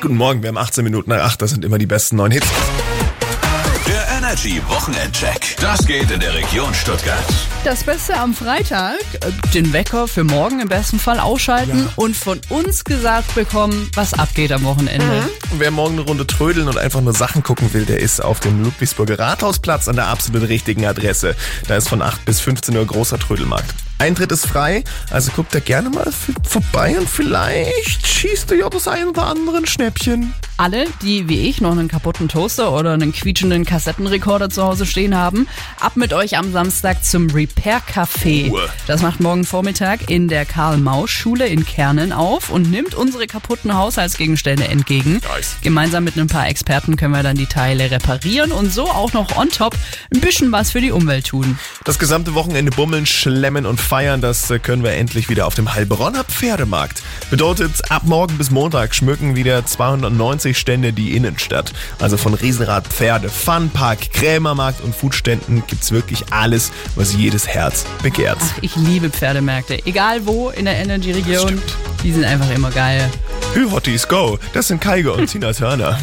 Guten Morgen, wir haben 18 Minuten nach 8, das sind immer die besten neuen Hits. Der Energy Wochenendcheck. Das geht in der Region Stuttgart. Das Beste am Freitag, äh, den Wecker für morgen im besten Fall ausschalten und von uns gesagt bekommen, was abgeht am Wochenende. Und wer morgen eine Runde trödeln und einfach nur Sachen gucken will, der ist auf dem Ludwigsburger Rathausplatz an der absolut richtigen Adresse. Da ist von 8 bis 15 Uhr großer Trödelmarkt. Eintritt ist frei, also guckt da gerne mal vorbei und vielleicht schießt ihr ja das ein oder andere Schnäppchen. Alle, die wie ich noch einen kaputten Toaster oder einen quietschenden Kassettenrekorder zu Hause stehen haben, ab mit euch am Samstag zum Repair Café. Uah. Das macht morgen Vormittag in der Karl-Maus-Schule in Kernen auf und nimmt unsere kaputten Haushaltsgegenstände entgegen. Nice. Gemeinsam mit ein paar Experten können wir dann die Teile reparieren und so auch noch on top ein bisschen was für die Umwelt tun. Das gesamte Wochenende bummeln, schlemmen und feiern, das äh, können wir endlich wieder auf dem Heilbronner Pferdemarkt. Bedeutet, ab morgen bis Montag schmücken wieder 290 Stände die Innenstadt. Also von Riesenrad, Pferde, Funpark, Krämermarkt und Foodständen gibt's wirklich alles, was jedes Herz begehrt. Ich liebe Pferdemärkte, egal wo in der Energy-Region. Die sind einfach immer geil. Hü Hotties Go, das sind Kaigo und Tina Turner.